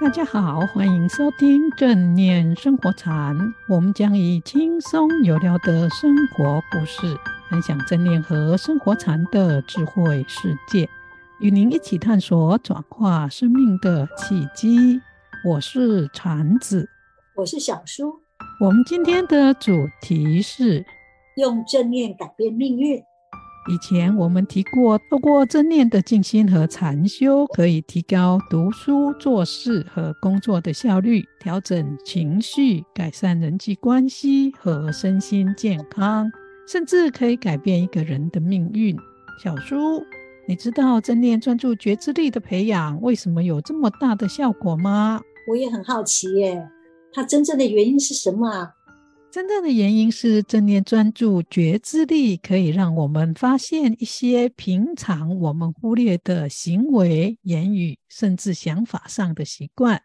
大家好，欢迎收听正念生活禅。我们将以轻松有料的生活故事，分享正念和生活禅的智慧世界，与您一起探索转化生命的契机。我是禅子，我是小苏。我们今天的主题是用正念改变命运。以前我们提过，透过正念的静心和禅修，可以提高读书、做事和工作的效率，调整情绪，改善人际关系和身心健康，甚至可以改变一个人的命运。小苏，你知道正念专注觉知力的培养为什么有这么大的效果吗？我也很好奇耶，它真正的原因是什么啊？真正的原因是正念专注觉知力可以让我们发现一些平常我们忽略的行为、言语，甚至想法上的习惯，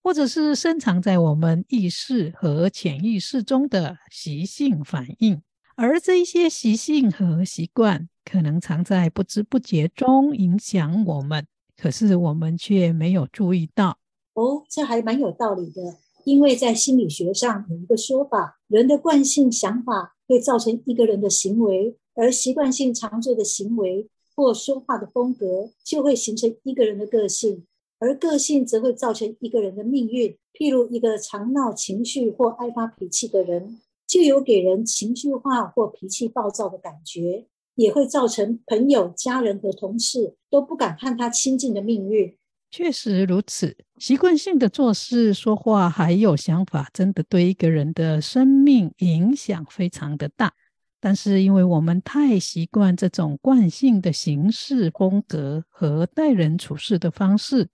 或者是深藏在我们意识和潜意识中的习性反应。而这一些习性和习惯可能藏在不知不觉中影响我们，可是我们却没有注意到。哦，这还蛮有道理的。因为在心理学上有一个说法，人的惯性想法会造成一个人的行为，而习惯性常做的行为或说话的风格就会形成一个人的个性，而个性则会造成一个人的命运。譬如一个常闹情绪或爱发脾气的人，就有给人情绪化或脾气暴躁的感觉，也会造成朋友、家人和同事都不敢和他亲近的命运。确实如此，习惯性的做事、说话还有想法，真的对一个人的生命影响非常的大。但是，因为我们太习惯这种惯性的行事风格和待人处事的方式，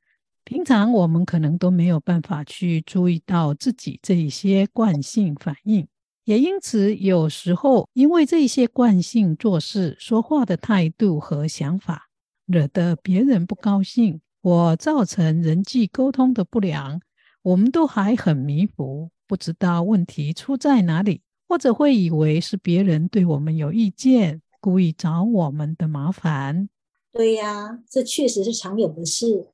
平常我们可能都没有办法去注意到自己这一些惯性反应，也因此，有时候因为这一些惯性做事、说话的态度和想法，惹得别人不高兴。我造成人际沟通的不良，我们都还很迷糊，不知道问题出在哪里，或者会以为是别人对我们有意见，故意找我们的麻烦。对呀，这确实是常有的事。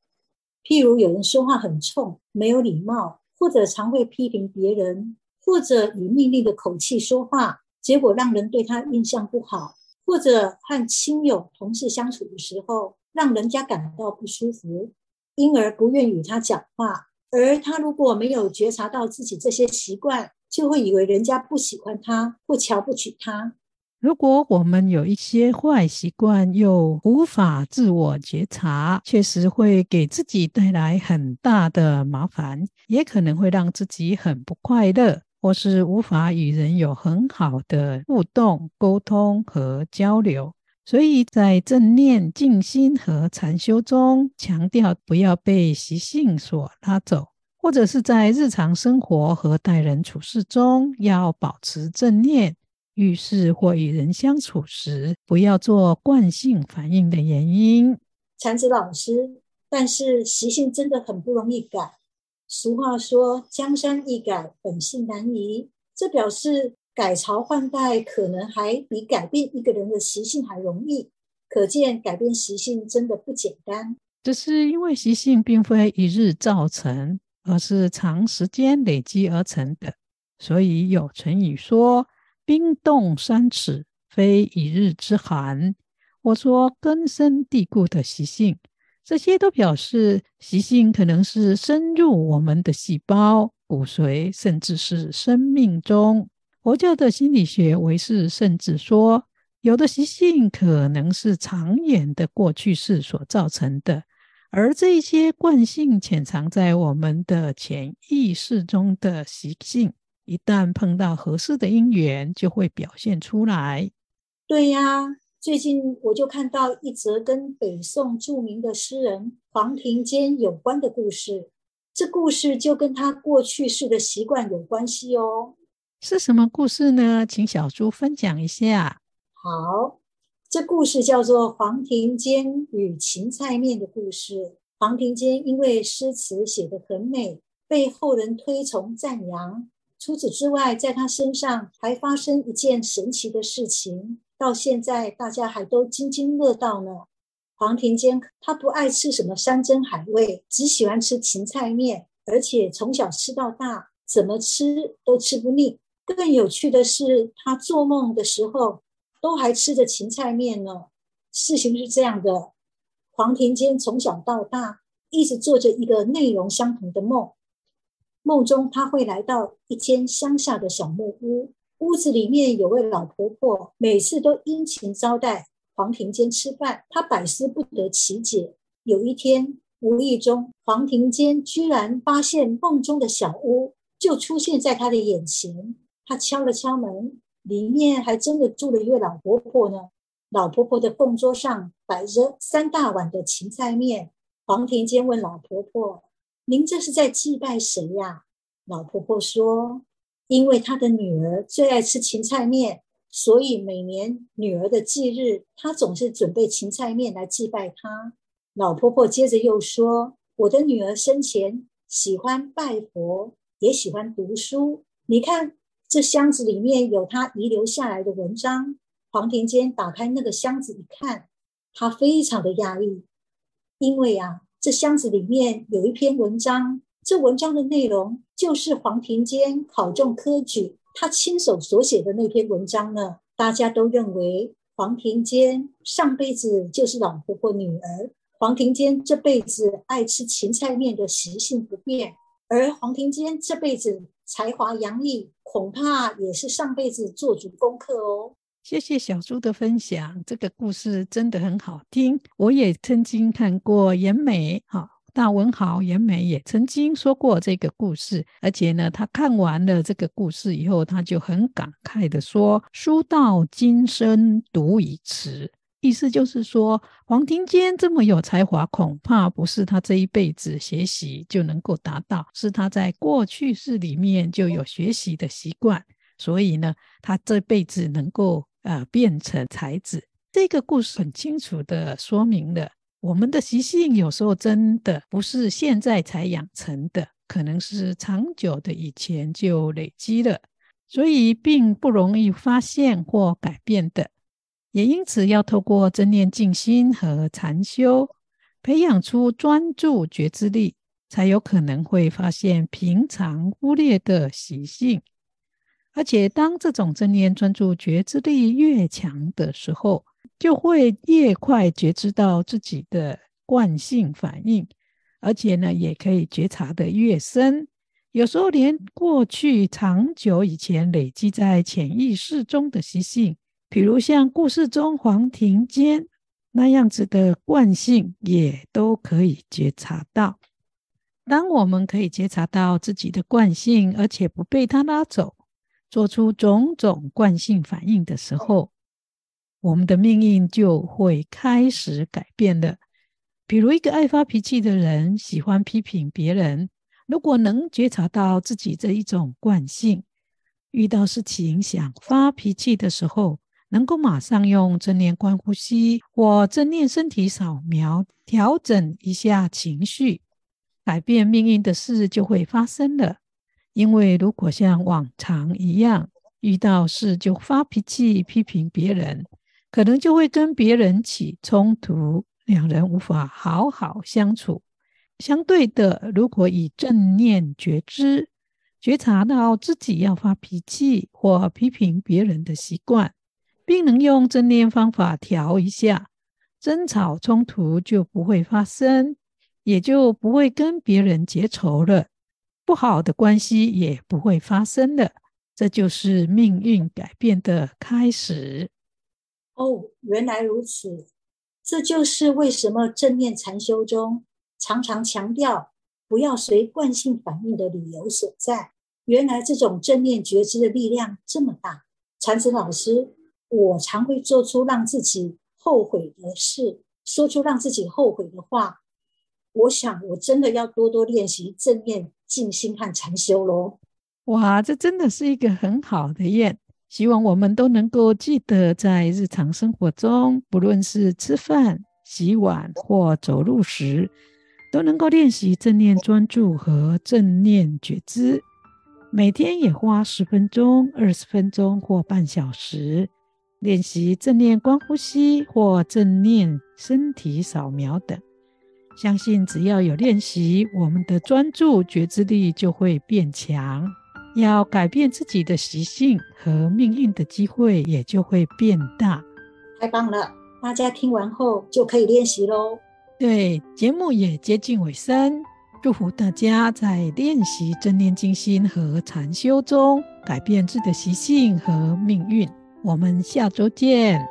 譬如有人说话很冲，没有礼貌，或者常会批评别人，或者以命令的口气说话，结果让人对他印象不好，或者和亲友、同事相处的时候，让人家感到不舒服，因而不愿与他讲话。而他如果没有觉察到自己这些习惯，就会以为人家不喜欢他或瞧不起他。如果我们有一些坏习惯，又无法自我觉察，确实会给自己带来很大的麻烦，也可能会让自己很不快乐，或是无法与人有很好的互动、沟通和交流。所以在正念、静心和禅修中，强调不要被习性所拉走，或者是在日常生活和待人处事中要保持正念。遇事或与人相处时，不要做惯性反应的原因。禅子老师，但是习性真的很不容易改。俗话说：“江山易改，本性难移。”这表示。改朝换代可能还比改变一个人的习性还容易，可见改变习性真的不简单。这是因为习性并非一日造成，而是长时间累积而成的。所以有成语说：“冰冻三尺，非一日之寒。”我说根深蒂固的习性，这些都表示习性可能是深入我们的细胞、骨髓，甚至是生命中。佛教的心理学唯识甚至说，有的习性可能是长远的过去式所造成的，而这些惯性潜藏在我们的潜意识中的习性，一旦碰到合适的因缘，就会表现出来。对呀，最近我就看到一则跟北宋著名的诗人黄庭坚有关的故事，这故事就跟他过去式的习惯有关系哦。是什么故事呢？请小猪分享一下。好，这故事叫做黄庭坚与芹菜面的故事。黄庭坚因为诗词写得很美，被后人推崇赞扬。除此之外，在他身上还发生一件神奇的事情，到现在大家还都津津乐道呢。黄庭坚他不爱吃什么山珍海味，只喜欢吃芹菜面，而且从小吃到大，怎么吃都吃不腻。更有趣的是，他做梦的时候都还吃着芹菜面呢。事情是这样的，黄庭坚从小到大一直做着一个内容相同的梦。梦中他会来到一间乡下的小木屋，屋子里面有位老婆婆，每次都殷勤招待黄庭坚吃饭，他百思不得其解。有一天，无意中，黄庭坚居然发现梦中的小屋就出现在他的眼前。他敲了敲门，里面还真的住了一位老婆婆呢。老婆婆的供桌上摆着三大碗的芹菜面。黄庭坚问老婆婆。您这是在祭拜谁呀？老婆婆说：“因为她的女儿最爱吃芹菜面，所以每年女儿的忌日，她总是准备芹菜面来祭拜她。”老婆婆接着又说：“我的女儿生前喜欢拜佛，也喜欢读书。你看，这箱子里面有他遗留下来的文章。”黄庭坚打开那个箱子一看，他非常的压抑，因为啊。这箱子里面有一篇文章，这文章的内容就是黄庭坚考中科举，他亲手所写的那篇文章呢。大家都认为黄庭坚上辈子就是老婆婆女儿，黄庭坚这辈子爱吃芹菜面的习性不变，而黄庭坚这辈子才华洋溢，恐怕也是上辈子做足功课哦。谢谢小猪的分享，这个故事真的很好听。我也曾经看过严美，哈，大文豪严美也曾经说过这个故事，而且呢，他看完了这个故事以后，他就很感慨的说：“书到今生读已迟。”意思就是说，黄庭坚这么有才华，恐怕不是他这一辈子学习就能够达到，是他在过去世里面就有学习的习惯，所以呢，他这辈子能够。呃，变成才子，这个故事很清楚的说明了我们的习性有时候真的不是现在才养成的，可能是长久的以前就累积了，所以并不容易发现或改变的。也因此要透过正念静心和禅修，培养出专注觉知力，才有可能会发现平常忽略的习性。而且，当这种正念专注觉知力越强的时候，就会越快觉知到自己的惯性反应，而且呢，也可以觉察得越深。有时候，连过去长久以前累积在潜意识中的习性，比如像故事中黄庭坚那样子的惯性，也都可以觉察到。当我们可以觉察到自己的惯性，而且不被它拉走。做出种种惯性反应的时候，我们的命运就会开始改变了。比如，一个爱发脾气的人，喜欢批评别人，如果能觉察到自己这一种惯性，遇到事情想发脾气的时候，能够马上用正念观呼吸或正念身体扫描调整一下情绪，改变命运的事就会发生了。因为如果像往常一样遇到事就发脾气批评别人，可能就会跟别人起冲突，两人无法好好相处。相对的，如果以正念觉知，觉察到自己要发脾气或批评别人的习惯，并能用正念方法调一下，争吵冲突就不会发生，也就不会跟别人结仇了。不好的关系也不会发生了，这就是命运改变的开始。哦，原来如此，这就是为什么正念禅修中常常强调不要随惯性反应的理由所在。原来这种正念觉知的力量这么大。禅子老师，我常会做出让自己后悔的事，说出让自己后悔的话。我想，我真的要多多练习正念。静心和禅修喽！哇，这真的是一个很好的愿。希望我们都能够记得，在日常生活中，不论是吃饭、洗碗或走路时，都能够练习正念专注和正念觉知。每天也花十分钟、二十分钟或半小时，练习正念观呼吸或正念身体扫描等。相信只要有练习，我们的专注觉知力就会变强。要改变自己的习性和命运的机会也就会变大。太棒了！大家听完后就可以练习喽。对，节目也接近尾声，祝福大家在练习正念静心和禅修中改变自己的习性和命运。我们下周见。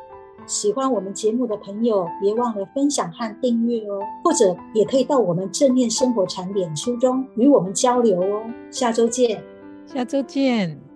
喜欢我们节目的朋友，别忘了分享和订阅哦，或者也可以到我们正念生活产品书中与我们交流哦。下周见，下周见。